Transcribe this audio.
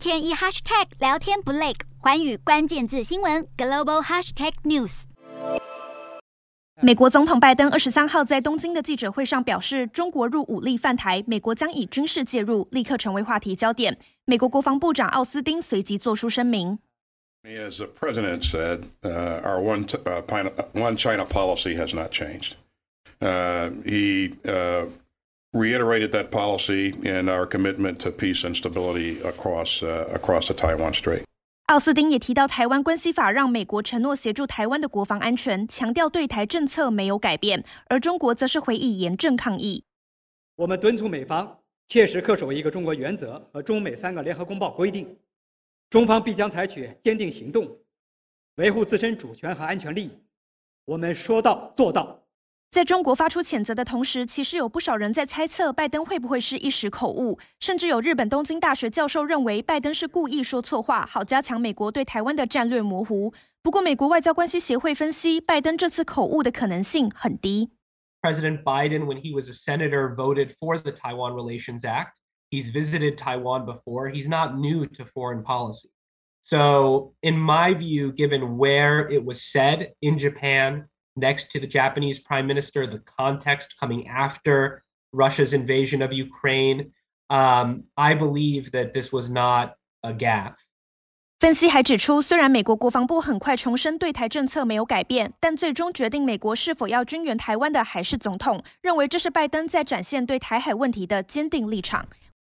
天一 hashtag 聊天不累，环宇关键字新闻 global hashtag news。美国总统拜登二十三号在东京的记者会上表示，中国入武力犯台，美国将以军事介入，立刻成为话题焦点。美国国防部长奥斯汀随即做出声明。As the president said, our one one China policy has not changed. He reiterated that policy and our commitment to peace and stability across across the Taiwan Strait. 奥斯汀也提到，台湾关系法让美国承诺协助台湾的国防安全，强调对台政策没有改变，而中国则是回以严正抗议。我们敦促美方切实恪守一个中国原则和中美三个联合公报规定，中方必将采取坚定行动，维护自身主权和安全利益。我们说到做到。在中国发出谴责的同时，其实有不少人在猜测拜登会不会是一时口误，甚至有日本东京大学教授认为拜登是故意说错话，好加强美国对台湾的战略模糊。不过，美国外交关系协会分析，拜登这次口误的可能性很低。President Biden, when he was a senator, voted for the Taiwan Relations Act. He's visited Taiwan before. He's not new to foreign policy. So, in my view, given where it was said in Japan, next to the Japanese prime minister, the context coming after Russia's invasion of Ukraine, um, I believe that this was not a gaffe. 分析还指出，虽然美国国防部很快重申对台政策没有改变，但最终决定美国是否要军援台湾的还是总统，认为这是拜登在展现对台海问题的坚定立场。